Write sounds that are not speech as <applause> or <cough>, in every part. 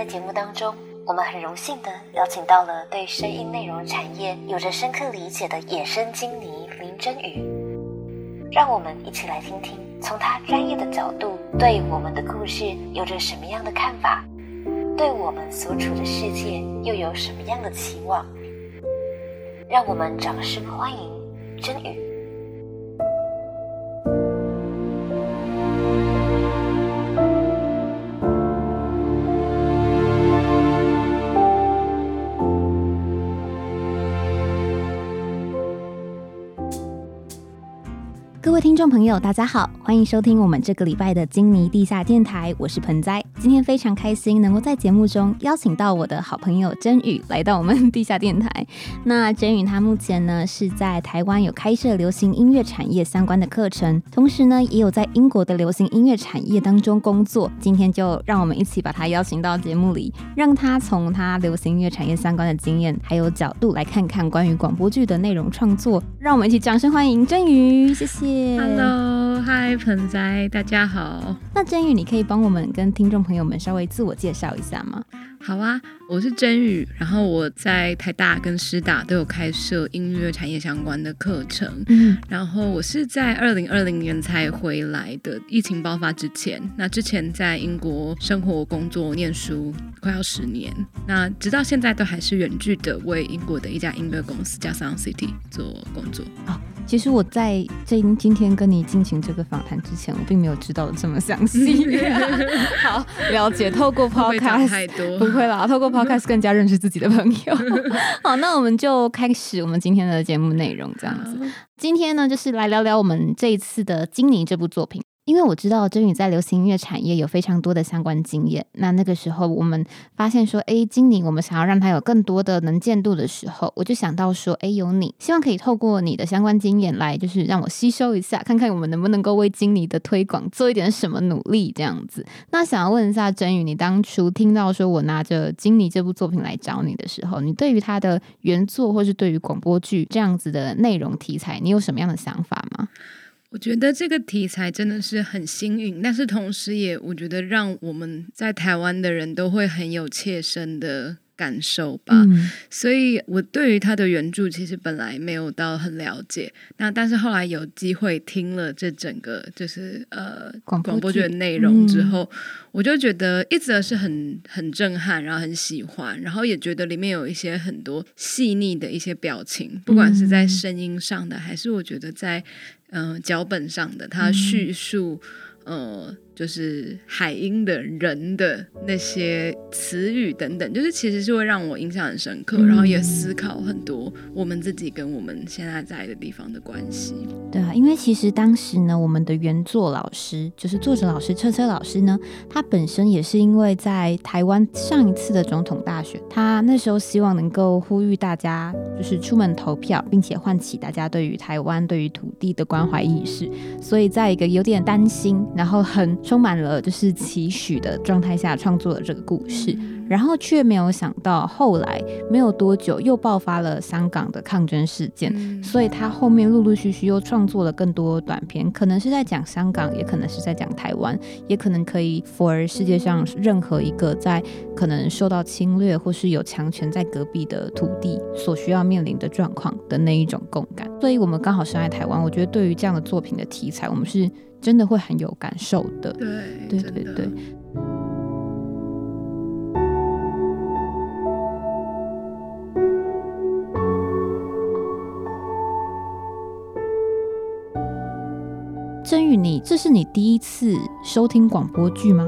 在节目当中，我们很荣幸的邀请到了对声音内容产业有着深刻理解的野生经理林真宇，让我们一起来听听，从他专业的角度，对我们的故事有着什么样的看法，对我们所处的世界又有什么样的期望？让我们掌声欢迎真宇。听众朋友，大家好，欢迎收听我们这个礼拜的金尼地下电台，我是盆栽。今天非常开心能够在节目中邀请到我的好朋友真宇来到我们地下电台。<laughs> 那真宇他目前呢是在台湾有开设流行音乐产业相关的课程，同时呢也有在英国的流行音乐产业当中工作。今天就让我们一起把他邀请到节目里，让他从他流行音乐产业相关的经验还有角度来看看关于广播剧的内容创作。让我们一起掌声欢迎真宇，谢谢。Hello，嗨，盆栽，大家好。那真宇，你可以帮我们跟听众朋友们稍微自我介绍一下吗？好啊，我是真宇，然后我在台大跟师大都有开设音乐产业相关的课程。嗯，然后我是在二零二零年才回来的，疫情爆发之前。那之前在英国生活、工作、念书快要十年，那直到现在都还是远距的为英国的一家音乐公司叫 Sound City 做工作。哦，其实我在这今天跟你进行这个访谈之前，我并没有知道的这么详细。<laughs> <laughs> 好，了解。透过 Podcast 太多。不会啦，<laughs> 透过 Podcast 更加认识自己的朋友。<laughs> 好，那我们就开始我们今天的节目内容，这样子。今天呢，就是来聊聊我们这一次的《金妮》这部作品。因为我知道真宇在流行音乐产业有非常多的相关经验，那那个时候我们发现说，哎，经理，我们想要让他有更多的能见度的时候，我就想到说，哎，有你，希望可以透过你的相关经验来，就是让我吸收一下，看看我们能不能够为经理的推广做一点什么努力，这样子。那想要问一下真宇，你当初听到说我拿着《经理》这部作品来找你的时候，你对于他的原作，或是对于广播剧这样子的内容题材，你有什么样的想法吗？我觉得这个题材真的是很幸运，但是同时也我觉得让我们在台湾的人都会很有切身的感受吧。所以我对于他的原著其实本来没有到很了解，那但是后来有机会听了这整个就是呃广播剧的内容之后，我就觉得一直是很很震撼，然后很喜欢，然后也觉得里面有一些很多细腻的一些表情，不管是在声音上的，还是我觉得在。嗯，脚本上的他叙述，呃。就是海鹰的人的那些词语等等，就是其实是会让我印象很深刻，然后也思考很多我们自己跟我们现在在的地方的关系。对啊，因为其实当时呢，我们的原作老师就是作者老师车车老师呢，他本身也是因为在台湾上一次的总统大选，他那时候希望能够呼吁大家就是出门投票，并且唤起大家对于台湾对于土地的关怀意识，所以在一个有点担心，然后很。充满了就是期许的状态下创作的这个故事。然后却没有想到，后来没有多久又爆发了香港的抗争事件，所以他后面陆陆续续又创作了更多短片，可能是在讲香港，也可能是在讲台湾，也可能可以 for 世界上任何一个在可能受到侵略或是有强权在隔壁的土地所需要面临的状况的那一种共感。所以我们刚好生在台湾，我觉得对于这样的作品的题材，我们是真的会很有感受的。对，对对对。你这是你第一次收听广播剧吗？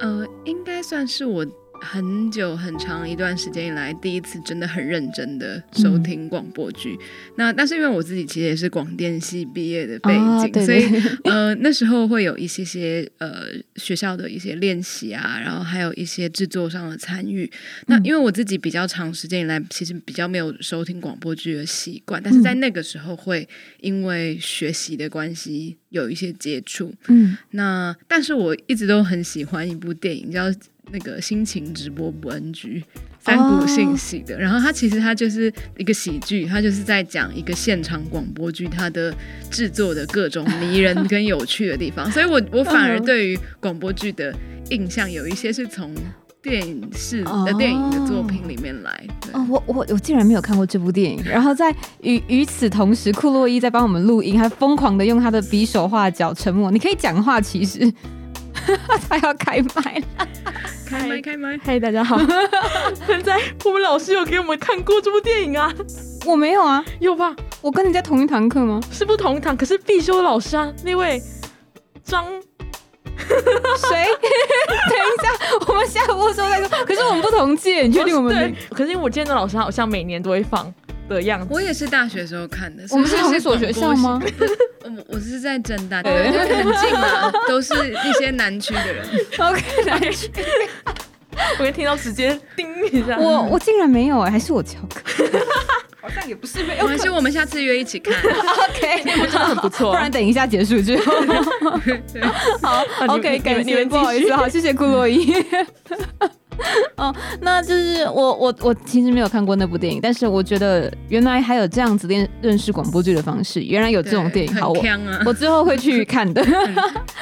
呃，应该算是我。很久很长一段时间以来，第一次真的很认真的收听广播剧。那但是因为我自己其实也是广电系毕业的背景，所以 <laughs> 呃那时候会有一些些呃学校的一些练习啊，然后还有一些制作上的参与。那因为我自己比较长时间以来，其实比较没有收听广播剧的习惯，但是在那个时候会因为学习的关系有一些接触。嗯，那但是我一直都很喜欢一部电影叫。那个心情直播不 NG 三股信息的，然后它其实它就是一个喜剧，它就是在讲一个现场广播剧它的制作的各种迷人跟有趣的地方，<laughs> 所以我我反而对于广播剧的印象有一些是从。电影式的电影的作品里面来。哦，我我我竟然没有看过这部电影。然后在与与此同时，库洛伊在帮我们录音，还疯狂的用他的匕首画脚，沉默。你可以讲话，其实 <laughs> 他要开麦了，开麦开麦。嗨，大家好。现 <laughs> 在我们老师有给我们看过这部电影啊？我没有啊，有吧？我跟你在同一堂课吗？是不同一堂，可是必修老师啊，那位张。<laughs> 谁？等一下，我们下播时候再说。可是我们不同届，你确定我们？对。可是因为我见的老师好像每年都会放的样子。我也是大学时候看的。我们是同一所学校吗？我 <laughs> 我是在正大，对，很近嘛，都是一些南区的人。<laughs> OK，南区。我一听到直接叮一下。我我竟然没有哎，还是我翘课。<laughs> 好像也不是，没关系，我们下次约一起看。OK，很不错。不然等一下结束之后。好，OK，感谢，不好意思，好，谢谢顾洛伊。<laughs> 哦，那就是我我我其实没有看过那部电影，但是我觉得原来还有这样子认认识广播剧的方式，原来有这种电影，好，我我之后会去看的。<laughs>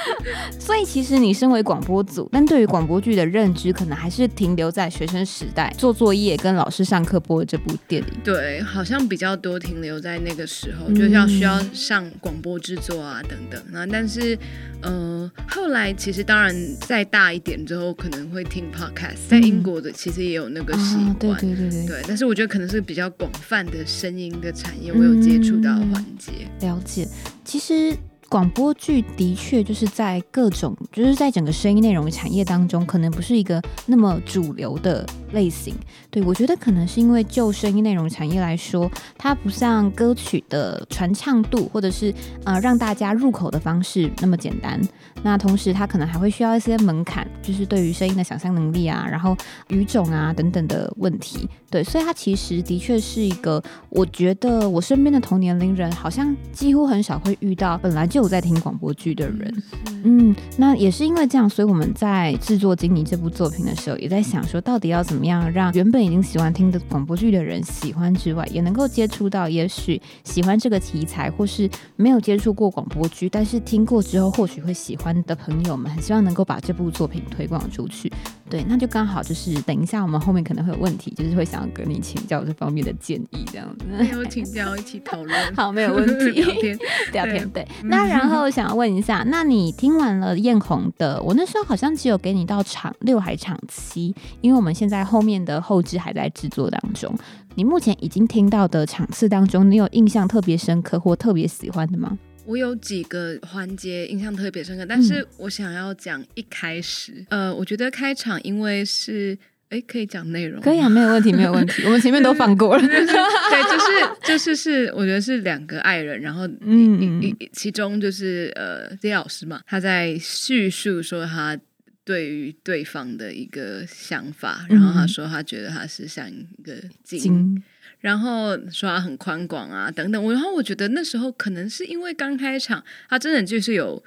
<laughs> 所以其实你身为广播组，但对于广播剧的认知，可能还是停留在学生时代做作业跟老师上课播的这部电影。对，好像比较多停留在那个时候，就要需要上广播制作啊等等啊。但是呃，后来其实当然再大一点之后，可能会听 podcast。在英国的其实也有那个习惯，对对对对，对。但是我觉得可能是比较广泛的声音的产业，我有接触到环节。了解，其实。广播剧的确就是在各种，就是在整个声音内容产业当中，可能不是一个那么主流的类型。对我觉得可能是因为就声音内容产业来说，它不像歌曲的传唱度，或者是呃让大家入口的方式那么简单。那同时，它可能还会需要一些门槛，就是对于声音的想象能力啊，然后语种啊等等的问题。对，所以它其实的确是一个，我觉得我身边的同年龄人好像几乎很少会遇到本来就有在听广播剧的人。嗯，那也是因为这样，所以我们在制作《经理》这部作品的时候，也在想说，到底要怎么怎么样让原本已经喜欢听的广播剧的人喜欢之外，也能够接触到也许喜欢这个题材，或是没有接触过广播剧，但是听过之后或许会喜欢的朋友们，很希望能够把这部作品推广出去。对，那就刚好就是等一下我们后面可能会有问题，就是会想。要跟你请教这方面的建议，这样子没有请教一起讨论，<laughs> 好，没有问题。<laughs> 聊天，聊天，对。那然后想要问一下，那你听完了艳红的，我那时候好像只有给你到场六还场七，因为我们现在后面的后置还在制作当中。你目前已经听到的场次当中，你有印象特别深刻或特别喜欢的吗？我有几个环节印象特别深刻，但是我想要讲一开始，呃，我觉得开场因为是。哎，可以讲内容？可以啊，没有问题，没有问题。我们前面都放过了。<laughs> 对，就是就是是，我觉得是两个爱人，然后嗯嗯，其中就是呃，Z 老师嘛，他在叙述说他对于对方的一个想法，然后他说他觉得他是像一个金，然后说他很宽广啊等等。我然后我觉得那时候可能是因为刚开场，他真的就是有。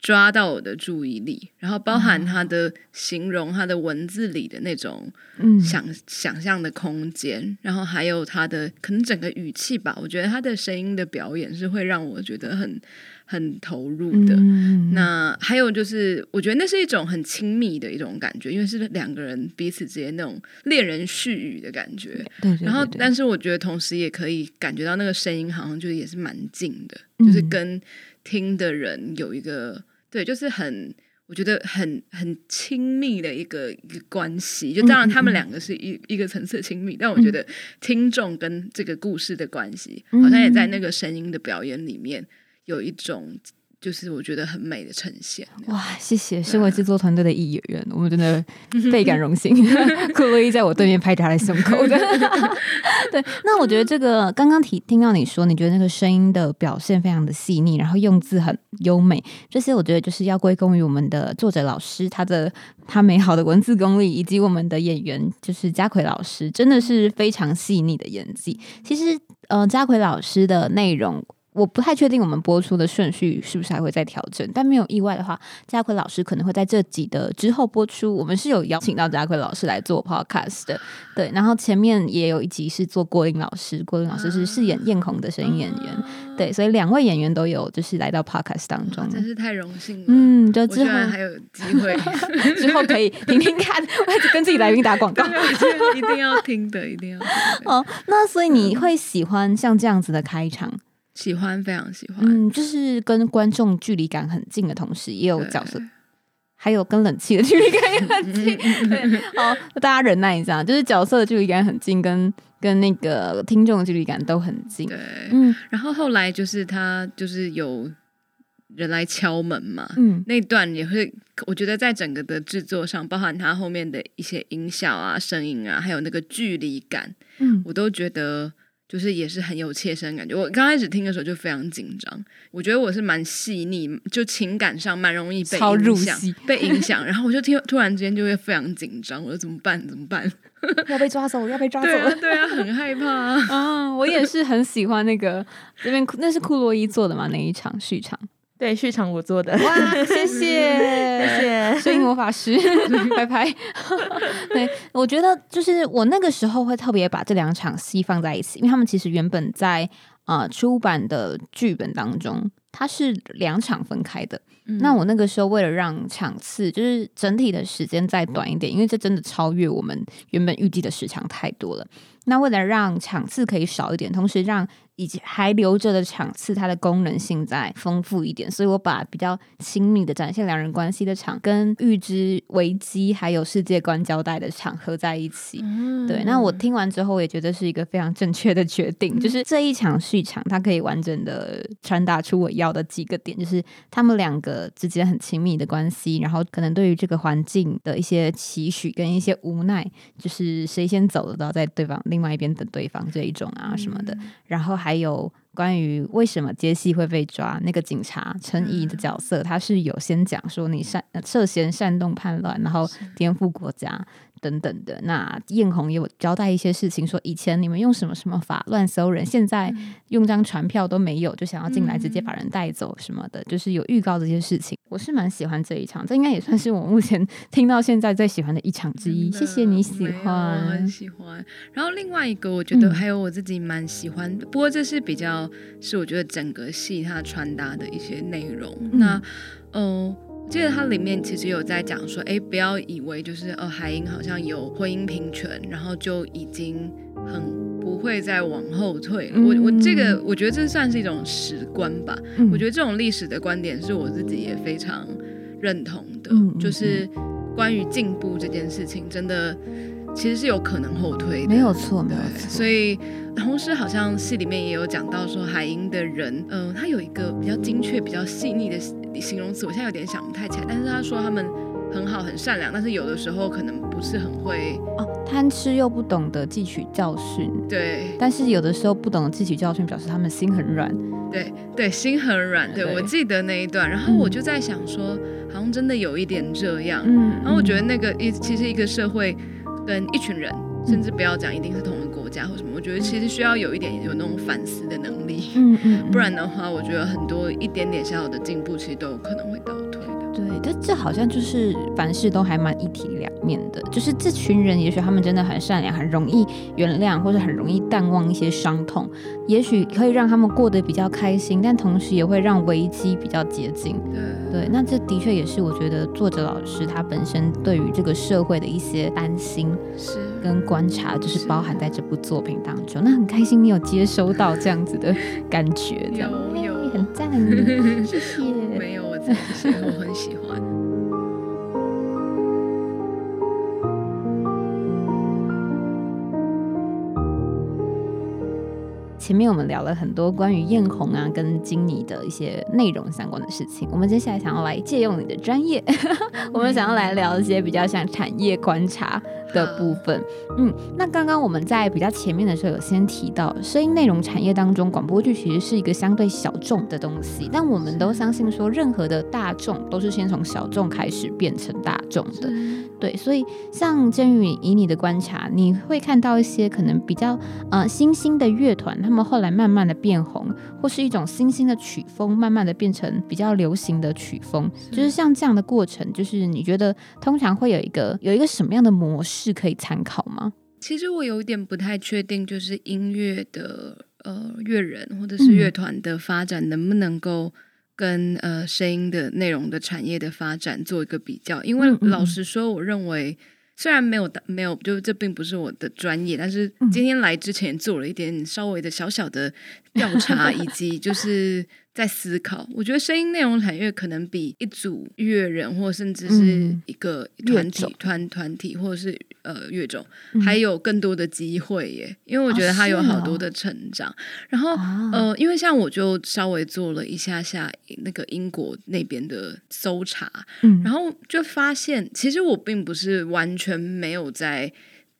抓到我的注意力，然后包含他的形容，他的文字里的那种想想象的空间，然后还有他的可能整个语气吧。我觉得他的声音的表演是会让我觉得很很投入的。那还有就是，我觉得那是一种很亲密的一种感觉，因为是两个人彼此之间那种恋人絮语的感觉。对，然后但是我觉得同时也可以感觉到那个声音好像就是也是蛮近的，就是跟听的人有一个。对，就是很，我觉得很很亲密的一个一个关系。就当然，他们两个是一一个层次亲密，但我觉得听众跟这个故事的关系，好像也在那个声音的表演里面有一种。就是我觉得很美的呈现哇！谢谢，身为制作团队的一员，我们真的 <laughs> 倍感荣幸。<laughs> 库洛伊在我对面拍他的胸口。<laughs> 对，那我觉得这个刚刚提听到你说，你觉得那个声音的表现非常的细腻，然后用字很优美，这些我觉得就是要归功于我们的作者老师，他的他美好的文字功力，以及我们的演员就是嘉奎老师，真的是非常细腻的演技。其实，呃，嘉奎老师的内容。我不太确定我们播出的顺序是不是还会再调整，但没有意外的话，家奎老师可能会在这集的之后播出。我们是有邀请到家奎老师来做 podcast 的，对。然后前面也有一集是做郭林老师，郭林老师是饰演艳红的声音演员，对。所以两位演员都有就是来到 podcast 当中，真是太荣幸了。嗯，就之后还有机会，<laughs> 之后可以听听看，跟自己来宾打广告，<laughs> 一定要听的，一定要。哦，那所以你会喜欢像这样子的开场？喜欢，非常喜欢。嗯，就是跟观众距离感很近的同时，也有角色，还有跟冷气的距离感也很近。对，好，大家忍耐一下，就是角色的距离感很近，跟跟那个听众的距离感都很近。对，嗯。然后后来就是他就是有人来敲门嘛，嗯，那段也会，我觉得在整个的制作上，包含他后面的一些音效啊、声音啊，还有那个距离感，嗯，我都觉得。就是也是很有切身感觉。我刚开始听的时候就非常紧张，我觉得我是蛮细腻，就情感上蛮容易被影响，被影响。然后我就听，突然之间就会非常紧张，我说怎么办？怎么办？<laughs> 要被抓走？要被抓走了？<laughs> 对啊，很害怕啊！我也是很喜欢那个那边，那是库洛伊做的嘛？那一场序场。对，续场我做的，哇，谢谢，<laughs> 谢谢，<laughs> 声音魔法师，<laughs> 拜拜。对，我觉得就是我那个时候会特别把这两场戏放在一起，因为他们其实原本在呃出版的剧本当中，它是两场分开的。那我那个时候为了让场次就是整体的时间再短一点，因为这真的超越我们原本预计的时长太多了。那为了让场次可以少一点，同时让以及还留着的场次，它的功能性再丰富一点，所以我把比较亲密的展现两人关系的场，跟预知危机还有世界观交代的场合在一起。对，那我听完之后也觉得是一个非常正确的决定，就是这一场续场，它可以完整的传达出我要的几个点，就是他们两个之间很亲密的关系，然后可能对于这个环境的一些期许跟一些无奈，就是谁先走的都要在对方另外一边等对方这一种啊什么的，然后。还有关于为什么杰西会被抓，那个警察陈怡的角色，他是有先讲说你擅涉嫌煽动叛乱，然后颠覆国家。等等的，那艳红也有交代一些事情，说以前你们用什么什么法乱搜人，现在用张传票都没有，就想要进来直接把人带走什么的，就是有预告这些事情。我是蛮喜欢这一场，这应该也算是我目前 <laughs> 听到现在最喜欢的一场之一。谢谢你喜欢，我很喜欢。然后另外一个，我觉得还有我自己蛮喜欢的，不过这是比较是我觉得整个戏它传达的一些内容。那嗯。记得它里面其实有在讲说，哎，不要以为就是呃海英好像有婚姻平权，然后就已经很不会再往后退。我我这个我觉得这算是一种史观吧。我觉得这种历史的观点是我自己也非常认同的，就是关于进步这件事情，真的其实是有可能后退的，没有错，没有错。所以同时好像戏里面也有讲到说，海英的人，嗯，他有一个比较精确、比较细腻的。形容词我现在有点想不太起来，但是他说他们很好很善良，但是有的时候可能不是很会哦，贪吃又不懂得汲取教训。对，但是有的时候不懂得汲取教训，表示他们心很软。对对，心很软。对我记得那一段，然后我就在想说，好像真的有一点这样。嗯，然后我觉得那个一其实一个社会跟一群人，甚至不要讲一定是同一个国家或什么，我觉得其实需要有一点有那种反思的能力。嗯嗯，不然的话，我觉得很多一点点小小的进步，其实都有可能会倒退的。对，但这好像就是凡事都还蛮一体两面的。就是这群人，也许他们真的很善良，很容易原谅，或者很容易淡忘一些伤痛，也许可以让他们过得比较开心，但同时也会让危机比较接近。对，对，那这的确也是我觉得作者老师他本身对于这个社会的一些担心是跟观察，就是包含在这部作品当中。那很开心你有接收到这样子的感觉，有有很赞，<laughs> 谢谢。没有。我很喜欢。前面我们聊了很多关于艳红啊跟金妮的一些内容相关的事情，我们接下来想要来借用你的专业，<laughs> 我们想要来聊一些比较像产业观察的部分。嗯，那刚刚我们在比较前面的时候有先提到，声音内容产业当中，广播剧其实是一个相对小众的东西，但我们都相信说，任何的大众都是先从小众开始变成大众的。对，所以像真宇以你的观察，你会看到一些可能比较呃新兴的乐团，他们后来慢慢的变红，或是一种新兴的曲风，慢慢的变成比较流行的曲风，就是像这样的过程，就是你觉得通常会有一个有一个什么样的模式可以参考吗？其实我有点不太确定，就是音乐的呃乐人或者是乐团的发展能不能够。跟呃声音的内容的产业的发展做一个比较，因为老实说，我认为虽然没有没有，就这并不是我的专业，但是今天来之前做了一点稍微的小小的调查，以及就是。在思考，我觉得声音内容产业可能比一组乐人，或甚至是一个团体、团团体，或者是呃乐种，还有更多的机会耶。因为我觉得它有好多的成长。然后呃，因为像我就稍微做了一下下那个英国那边的搜查，然后就发现，其实我并不是完全没有在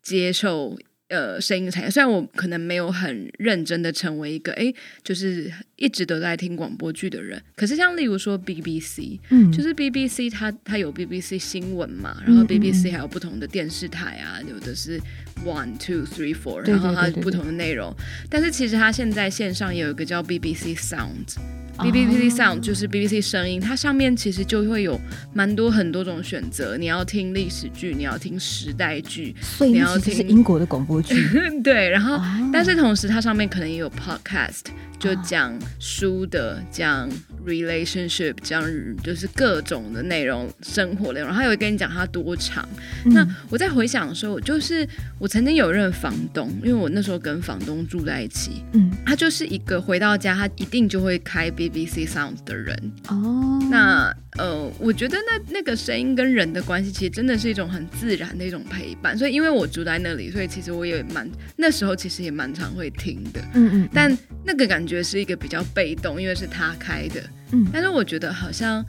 接受。呃，声音产业。虽然我可能没有很认真的成为一个哎，就是一直都在听广播剧的人，可是像例如说 BBC，嗯，就是 BBC 它它有 BBC 新闻嘛，然后 BBC 还有不同的电视台啊，有的是 One Two Three Four，然后它不同的内容，但是其实它现在线上也有一个叫 BBC Sound。BBC Sound 就是 BBC 声音，它上面其实就会有蛮多很多种选择。你要听历史剧，你要听时代剧，所以你要听英国的广播剧。<laughs> 对，然后但是同时它上面可能也有 Podcast，就讲书的，讲 relationship，讲就是各种的内容，生活内容。他有跟你讲它多长。那我在回想的时候，就是我曾经有任房东，因为我那时候跟房东住在一起，嗯，他就是一个回到家，他一定就会开。BBC Sound 的人哦，那呃，我觉得那那个声音跟人的关系，其实真的是一种很自然的一种陪伴。所以，因为我住在那里，所以其实我也蛮那时候其实也蛮常会听的。嗯嗯，但那个感觉是一个比较被动，因为是他开的。嗯，但是我觉得好像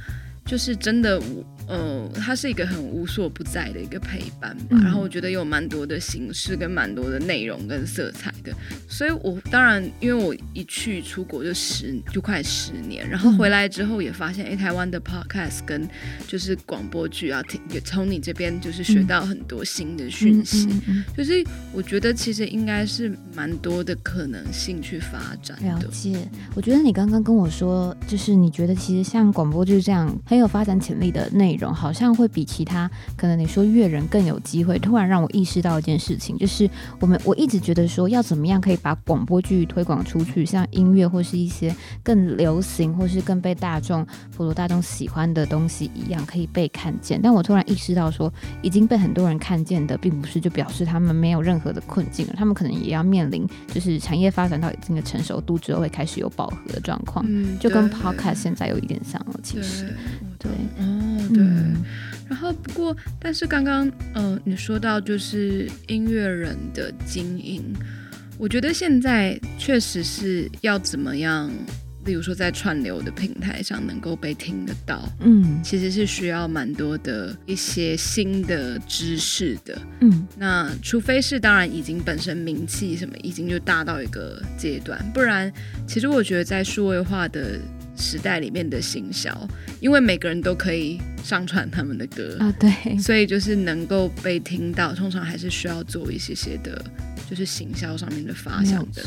就是真的我。呃，它是一个很无所不在的一个陪伴吧。然后我觉得有蛮多的形式跟蛮多的内容跟色彩的。所以我当然，因为我一去出国就十就快十年，然后回来之后也发现，哎，台湾的 podcast 跟就是广播剧啊，也从你这边就是学到很多新的讯息。就是我觉得其实应该是蛮多的可能性去发展。了解。我觉得你刚刚跟我说，就是你觉得其实像广播剧这样很有发展潜力的内。好像会比其他可能你说乐人更有机会。突然让我意识到一件事情，就是我们我一直觉得说要怎么样可以把广播剧推广出去，像音乐或是一些更流行或是更被大众普罗大众喜欢的东西一样可以被看见。但我突然意识到说，已经被很多人看见的，并不是就表示他们没有任何的困境了，他们可能也要面临就是产业发展到一定的成熟度之后会开始有饱和的状况，就跟 Podcast 现在有一点像了。其实，对，哦，对。嗯，然后不过，但是刚刚，呃，你说到就是音乐人的经营，我觉得现在确实是要怎么样，例如说在串流的平台上能够被听得到，嗯，其实是需要蛮多的一些新的知识的，嗯，那除非是当然已经本身名气什么已经就大到一个阶段，不然，其实我觉得在数位化的。时代里面的行销，因为每个人都可以上传他们的歌啊，对，所以就是能够被听到，通常还是需要做一些些的。就是行销上面的发想的，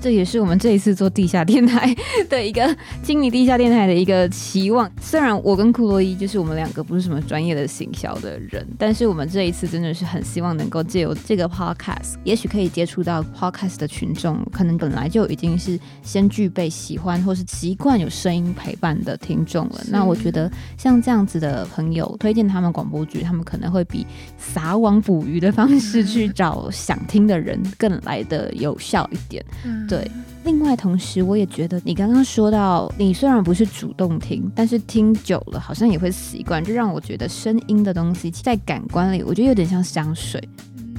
这也是我们这一次做地下电台 <laughs> 的一个经理地下电台的一个期望。虽然我跟库洛伊就是我们两个不是什么专业的行销的人，但是我们这一次真的是很希望能够借由这个 podcast，也许可以接触到 podcast 的群众，可能本来就已经是先具备喜欢或是习惯有声音陪伴的听众了。那我觉得像这样子的朋友推荐他们广播剧，他们可能会比撒网捕鱼的方式去找想听的人。更来的有效一点，对。另外，同时我也觉得你刚刚说到，你虽然不是主动听，但是听久了好像也会习惯，就让我觉得声音的东西在感官里，我觉得有点像香水。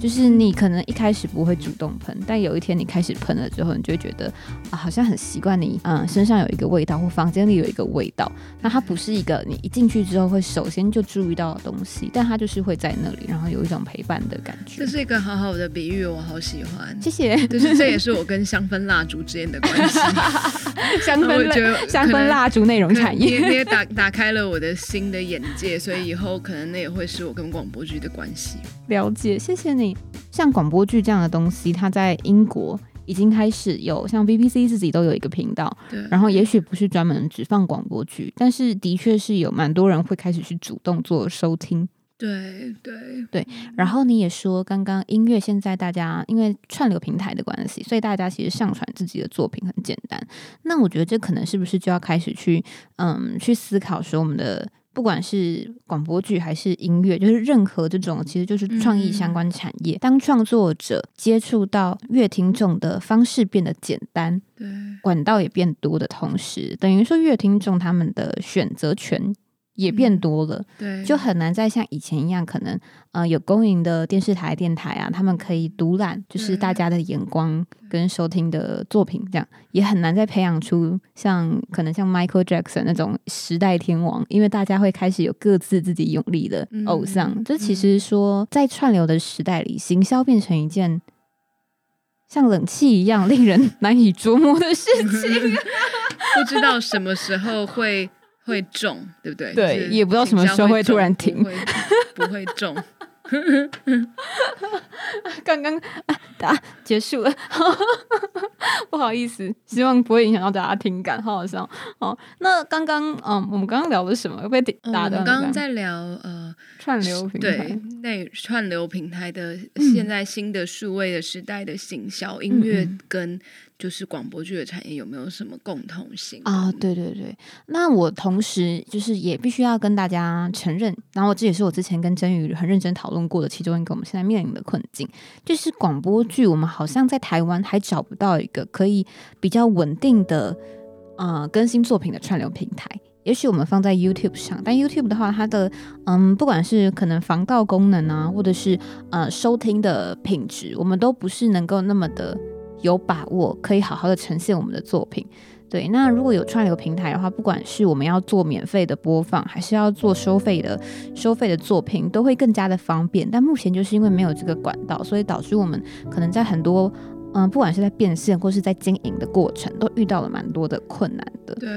就是你可能一开始不会主动喷，但有一天你开始喷了之后，你就会觉得啊，好像很习惯你嗯身上有一个味道，或房间里有一个味道。那它不是一个你一进去之后会首先就注意到的东西，但它就是会在那里，然后有一种陪伴的感觉这。是一个好好的比喻，我好喜欢。<laughs> 谢谢，就是这也是我跟香氛蜡烛之间的关系。<laughs> 香氛蜡香氛蜡烛内容产业。也打 <laughs> 打开了我的新的眼界，所以以后可能那也会是我跟广播剧的关系。了解，谢谢你。像广播剧这样的东西，它在英国已经开始有，像 BBC 自己都有一个频道，对，然后也许不是专门只放广播剧，但是的确是有蛮多人会开始去主动做收听。对对然后你也说，刚刚音乐现在大家因为串流平台的关系，所以大家其实上传自己的作品很简单。那我觉得这可能是不是就要开始去嗯去思考说，我们的不管是广播剧还是音乐，就是任何这种其实就是创意相关产业，当创作者接触到乐听众的方式变得简单，对。管道也变多的同时，等于说乐听众他们的选择权也变嗯多了。对，就很难再像以前一样，可能呃有公营的电视台、电台啊，他们可以独揽就是大家的眼光跟收听的作品，这样也很难再培养出像可能像 Michael Jackson 那种时代天王，因为大家会开始有各自自己用力的偶像。嗯这其实说在串流的时代里，行销变成一件。像冷气一样令人 <laughs> 难以琢磨的事情，<laughs> 不知道什么时候会会中，对不对？对就是也不知道什么时候会突然停不会不会中。<laughs> 刚刚啊啊结束了，<laughs> 不好意思，希望不会影响到大家听感，好好笑哦。那刚刚嗯，我们刚刚聊的什么？又被嗯我打断了。们刚刚在聊呃，串流平对台，那串流平台的嗯现在新的数位的时代的行销，音乐嗯跟就是广播剧的产业有没有什么共同性啊，对对对，那我同时就是也必须要跟大家承认，然后这也是我之前跟真宇很认真讨论过的其中一个我们现在面临的困境，就是广播剧我们好像在台湾还找不到一个可以比较稳定的呃更新作品的串流平台。也许我们放在 YouTube 上，但 YouTube 的话，它的嗯，不管是可能防盗功能啊，或者是呃收听的品质，我们都不是能够那么的有把握，可以好好的呈现我们的作品。对，那如果有串流平台的话，不管是我们要做免费的播放，还是要做收费的收费的作品，都会更加的方便。但目前就是因为没有这个管道，所以导致我们可能在很多嗯，不管是在变现或是在经营的过程，都遇到了蛮多的困难的。对，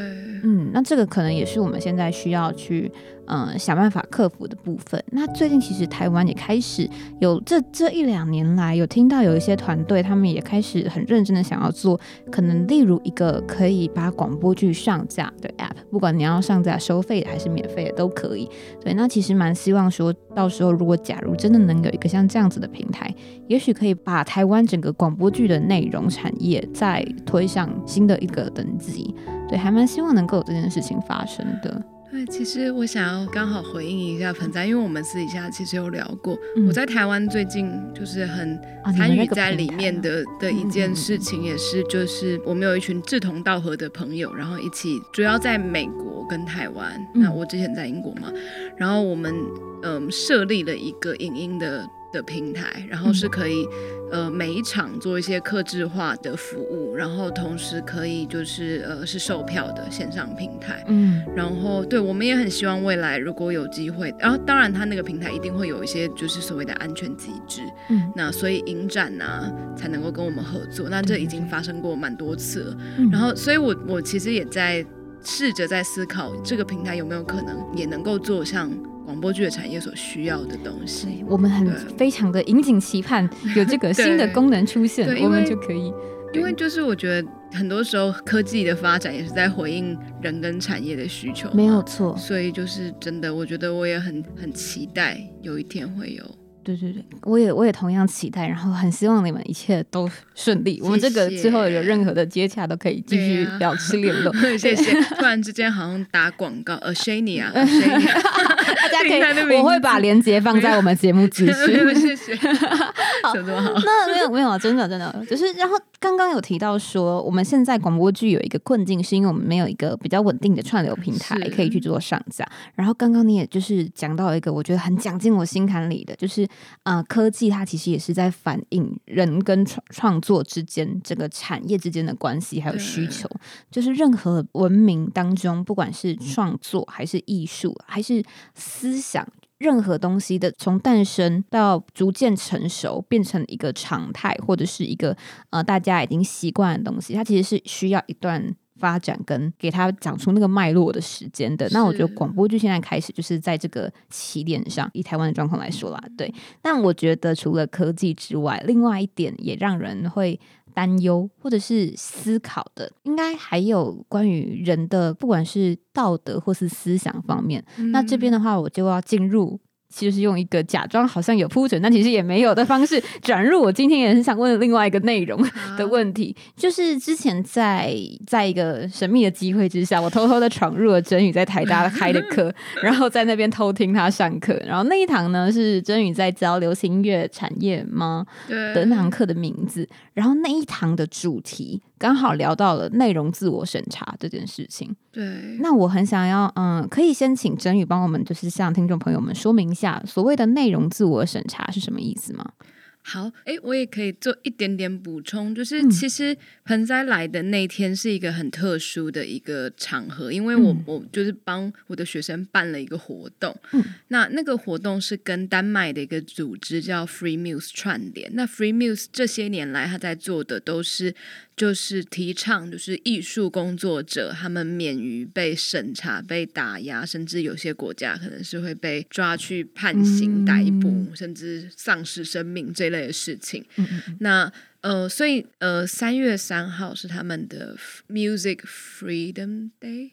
嗯，那这个可能也是我们现在需要去嗯、呃想办法克服的部分。那最近其实台湾也开始有这这一两年来有听到有一些团队，他们也开始很认真的想要做，可能例如一个可以把广播剧上架的 App，不管你要上架收费的还是免费的都可以。对，那其实蛮希望说到时候如果假如真的能有一个像这样子的平台，也许可以把台湾整个广播剧的内容产业再推向新的一个等级。对，还蛮希望能够有这件事情发生的。对，其实我想要刚好回应一下盆栽，因为我们私底下其实有聊过，嗯。我在台湾最近就是很参与在里面的的一件事情，也是就是我们有一群志同道合的朋友，然后一起主要在美国跟台湾，嗯。那我之前在英国嘛，然后我们嗯设立了一个影音的的平台，然后嗯是可以。呃，每一场做一些客制化的服务，然后同时可以就是呃是售票的线上平台，嗯然后对我们也很希望未来如果有机会，然后当然它那个平台一定会有一些就是所谓的安全机制，嗯那所以影展啊才能够跟我们合作，那这已经发生过蛮多次了。嗯然后，所以我我其实也在试着在思考这个平台有没有可能也能够做像广播剧的产业所需要的东西。我们很非常的引颈期盼 <laughs> 有这个新的功能出现对，我们就可以。因为就是我觉得很多时候科技的发展也是在回应人跟产业的需求，没有错，所以就是真的，我觉得我也很很期待有一天会有。对对对，我也我也同样期待，然后很希望你们一切都顺利。我们这个之后有任何的接洽都可以继续对啊保持联络。<laughs> 谢谢。突然之间好像打广告 a s h a n i a a s h a n i a 大家可以，我会把链接放在我们节目资讯。<laughs> 谢谢。<laughs> 好？那没有没有啊，真的真的，就是然后刚刚有提到说，我们现在广播剧有一个困境，是因为我们没有一个比较稳定的串流平台可以去做上架。然后刚刚你也就是讲到一个我觉得很讲进我心坎里的，就是呃，科技它其实也是在反映人跟创创作之间这个产业之间的关系还有需求。就是任何文明当中，不管是创作还是艺术还是思想。任何东西的从诞生到逐渐成熟，变成一个常态，或者是一个呃大家已经习惯的东西，它其实是需要一段发展跟给它讲出那个脉络的时间的。那我觉得广播剧现在开始就是在这个起点上，以台湾的状况来说啦，对。但我觉得除了科技之外，另外一点也让人会。担忧或者是思考的，应该还有关于人的，不管是道德或是思想方面。那这边的话，我就要进入，就是用一个假装好像有铺陈，但其实也没有的方式转入我今天也很想问的另外一个内容的问题，就是之前在在一个神秘的机会之下，我偷偷的闯入了真宇在台大开的课，<laughs> 然后在那边偷听他上课，然后那一堂呢是真宇在教流行音乐产业吗对。的那堂课的名字，然后那一堂的主题刚好聊到了内容自我审查这件事情。对，那我很想要，嗯，可以先请真宇帮我们，就是向听众朋友们说明一下，所谓的内容自我审查是什么意思吗？好，哎，我也可以做一点点补充，就是嗯。其实盆栽来的那天是一个很特殊的一个场合，因为我、嗯。我就是帮我的学生办了一个活动，嗯。那那个活动是跟丹麦的一个组织叫 Free Muse 串联，那 Free Muse 这些年来他在做的都是就是提倡就是艺术工作者他们免于被审查、被打压，甚至有些国家可能是会被抓去判刑、嗯逮捕，甚至丧失生命这类的事情。嗯嗯嗯那呃，所以呃，三月三号是他们的 Music Freedom Day，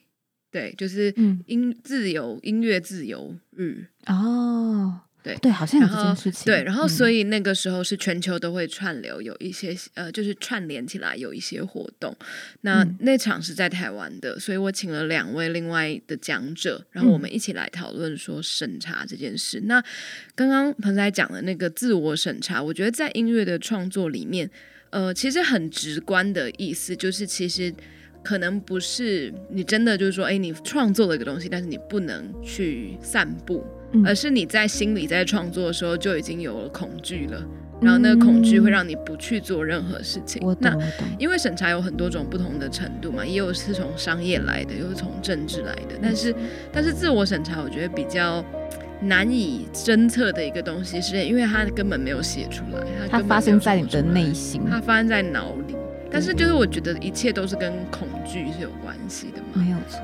对，就是嗯音自由音乐自由日。哦，对对，好像有这件事情。对，然后所以以那个时候是全球都会串流，有一些呃，就是串联起来有一些活动。那、嗯那场是在台湾的，所以我请了两位另外的讲者，然后我们一起来讨论说审查这件事。那刚刚彭仔讲的那个自我审查，我觉得在音乐的创作里面，呃，其实很直观的意思就是，其实可能不是你真的就是说，哎，你创作了一个东西，但是你不能去散步，嗯而是你在心里在创作的时候就已经有了恐惧了，然后那个恐惧会让你不去做任何事情。那。因为审查有很多种不同的程度嘛，也有是从商业来的，又是从政治来的。但是，但是自我审查，我觉得比较难以侦测的一个东西，是因为它根本没有写出来，它发生在你的内心，它发生在脑里。但是，就是我觉得一切都是跟恐惧是有关系的嘛。没有错。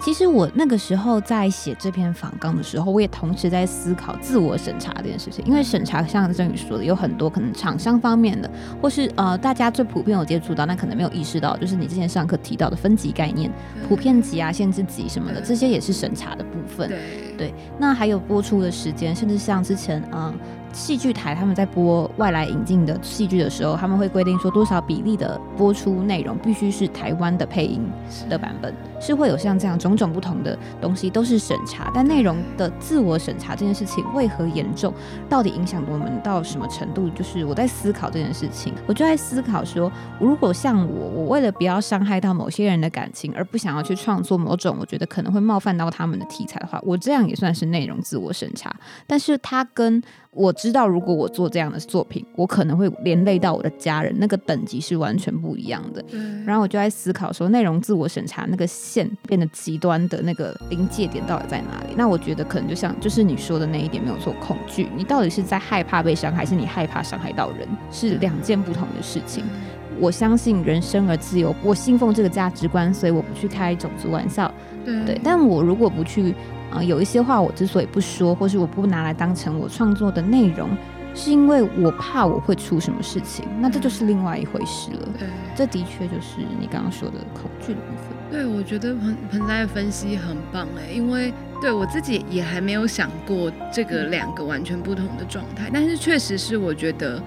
其实我那个时候在写这篇访纲的时候，我也同时在思考自我审查这件事情。因为审查像郑宇说的，有很多可能厂商方面的，或是呃大家最普遍有接触到，但可能没有意识到，就是你之前上课提到的分级概念、普遍级啊、限制级什么的，这些也是审查的部分。对对那还有播出的时间，甚至像之前嗯。戏剧台他们在播外来引进的戏剧的时候，他们会规定说多少比例的播出内容必须是台湾的配音的版本，是会有像这样种种不同的东西都是审查，但内容的自我审查这件事情为何严重，到底影响我们到什么程度？就是我在思考这件事情，我就在思考说，如果像我，我为了不要伤害到某些人的感情，而不想要去创作某种我觉得可能会冒犯到他们的题材的话，我这样也算是内容自我审查，但是它跟我知道，如果我做这样的作品，我可能会连累到我的家人，那个等级是完全不一样的。对，然后我就在思考说，内容自我审查那个线变得极端的那个临界点到底在哪里？那我觉得可能就像就是你说的那一点没有错，恐惧，你到底是在害怕被伤害，还是你害怕伤害到人，是两件不同的事情。我相信人生而自由，我信奉这个价值观，所以我不去开种族玩笑。对对，但我如果不去，呃，有一些话我之所以不说，或是我不拿来当成我创作的内容，是因为我怕我会出什么事情，那这就是另外一回事了。对。这的确就是你刚刚说的恐惧的部分。对，我觉得盆盆栽的分析很棒哎，因为对我自己也还没有想过这个两个完全不同的状态，但是确实是我觉得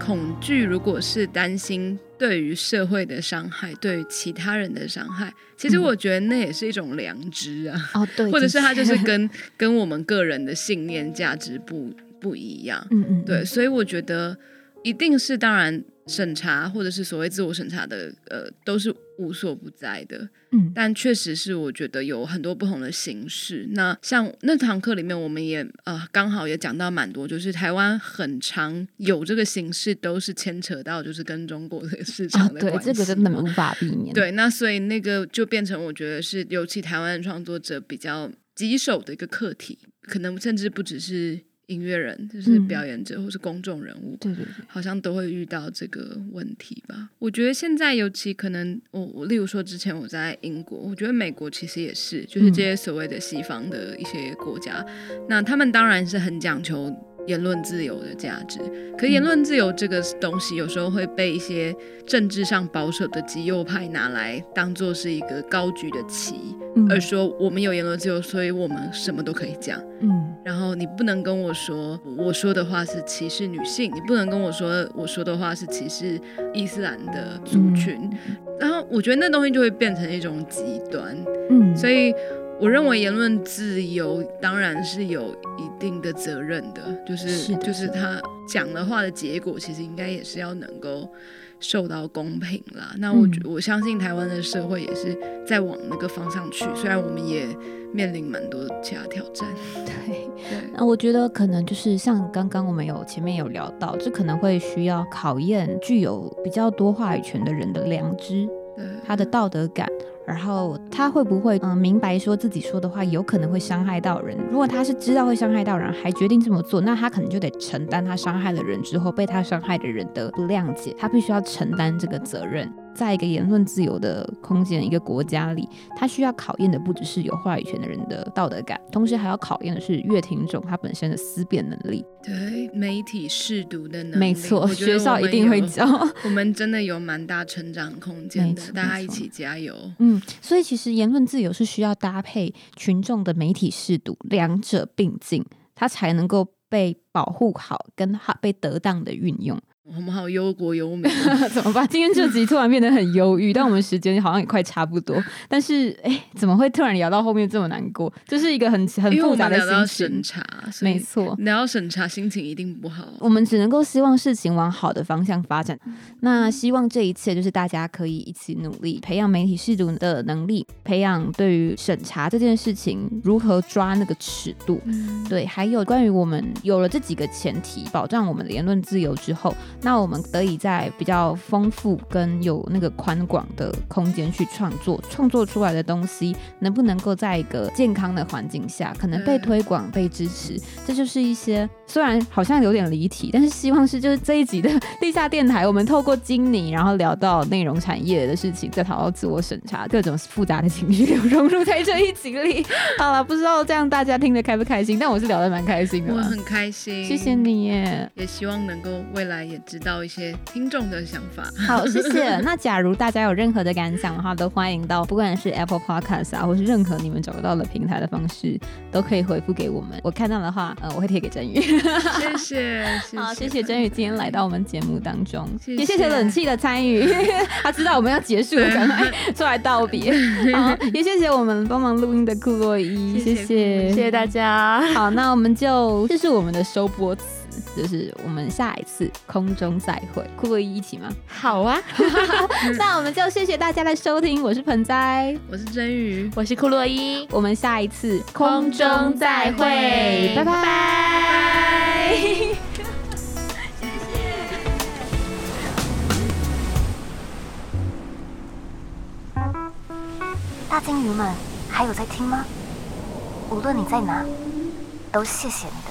恐惧，如果是担心对于社会的伤害，对于其他人的伤害，其实嗯我觉得那也是一种良知啊，哦，对，<laughs> 或者是他就是跟 <laughs> 跟我们个人的信念价值不不一样。嗯嗯，对，所以我觉得，一定是当然审查或者是所谓自我审查的，呃，都是无所不在的。嗯但确实是我觉得有很多不同的形式。那像那堂课里面，我们也呃刚好也讲到蛮多，就是台湾很长有这个形式，都是牵扯到就是跟中国的市啊场，的对，关系。这个真的无法避免。，对，那所以那个就变成我觉得是尤其台湾的创作者比较棘手的一个课题，可能甚至不只是音乐人，就是嗯表演者或是公众人物。对对对，好像都会遇到这个问题吧。我觉得现在尤其可能，我我例如说之前我在英国，我觉得美国其实也是，就是嗯这些所谓的西方的一些国家，那他们当然是很讲求言论自由的价值。可言论自由这个东西，有时候会被一些政治上保守的极右派拿来当做是一个高举的旗，嗯而说我们有言论自由，所以我们什么都可以讲。嗯然后你不能跟我说我说的话是歧视女性，你不能跟我说我说的话是歧视伊斯兰的族群。然后我觉得那东西就会变成一种极端，嗯，所以我认为言论自由当然是有一定的责任的，就是就是他讲的话的结果，其实应该也是要能够。受到公平啦，那我觉、嗯我相信台湾的社会也是在往那个方向去，虽然我们也面临蛮多其他挑战。<laughs> 对。对，那我觉得可能就是像刚刚我们有前面有聊到，这可能会需要考验具有比较多话语权的人的良知，对，他的道德感，然后他会不会嗯、明白说自己说的话有可能会伤害到人？如果他是知道会伤害到人，还决定这么做，那他可能就得承担他伤害了人之后被他伤害的人的不谅解，他必须要承担这个责任。在一个言论自由的空间、一个国家里，它需要考验的不只是有话语权的人的道德感，同时还要考验的是乐听众他本身的思辨能力。对媒体试读的能力，没错，学校一定会教。我们真的有蛮大成长空间的，大家一起加油。嗯，所以其实言论自由是需要搭配群众的媒体试读，两者并进，它才能够被保护好，跟它被得当的运用。我们好忧国忧民，<laughs> 怎么办？今天这集突然变得很忧郁，但我们时间好像也快差不多。<laughs> 但是，哎，怎么会突然聊到后面这么难过？这是一个很很复杂的心情。审查，没错，聊到审查，心情一定不好。我们只能够希望事情往好的方向发展。那希望这一切就是大家可以一起努力，培养媒体视读的能力，培养对于审查这件事情如何抓那个尺度。嗯，对，还有关于我们有了这几个前提，保障我们的言论自由之后，那我们得以在比较丰富跟有那个宽广的空间去创作，创作出来的东西能不能够在一个健康的环境下，可能被推广、被支持，这就是一些虽然好像有点离题，但是希望是就是这一集的地下电台，我们透过经理，然后聊到内容产业的事情，再讨到自我审查，各种复杂的情绪融入在这一集里。好了，不知道这样大家听得开不开心，但我是聊得蛮开心的。我很开心，谢谢，你耶。也希望能够未来也知道一些听众的想法。<laughs> 好，谢谢。<laughs> 那假如大家有任何的感想的话，都欢迎到不管是 Apple Podcast 啊，或是任何你们找得到的平台的方式，都可以回复给我们。我看到的话，呃，我会贴给真宇。谢谢，<laughs> 谢好，谢谢真宇今天来到我们节目当中，谢也谢谢谢冷气的参与。他知道我们要结束了，赶快出来道别。好，也谢谢我们帮忙录音的库洛伊，谢谢谢谢，谢谢大家。好，那我们就这是我们的收播词，就是我们下一次空中再会，酷洛伊一起吗？好啊，<laughs> 那我们就谢谢大家的收听，我是盆栽，我是真鱼，我是库洛伊，我们下一次空中再会拜拜。<laughs> 大金鱼们还有在听吗？无论你在哪，都谢谢你的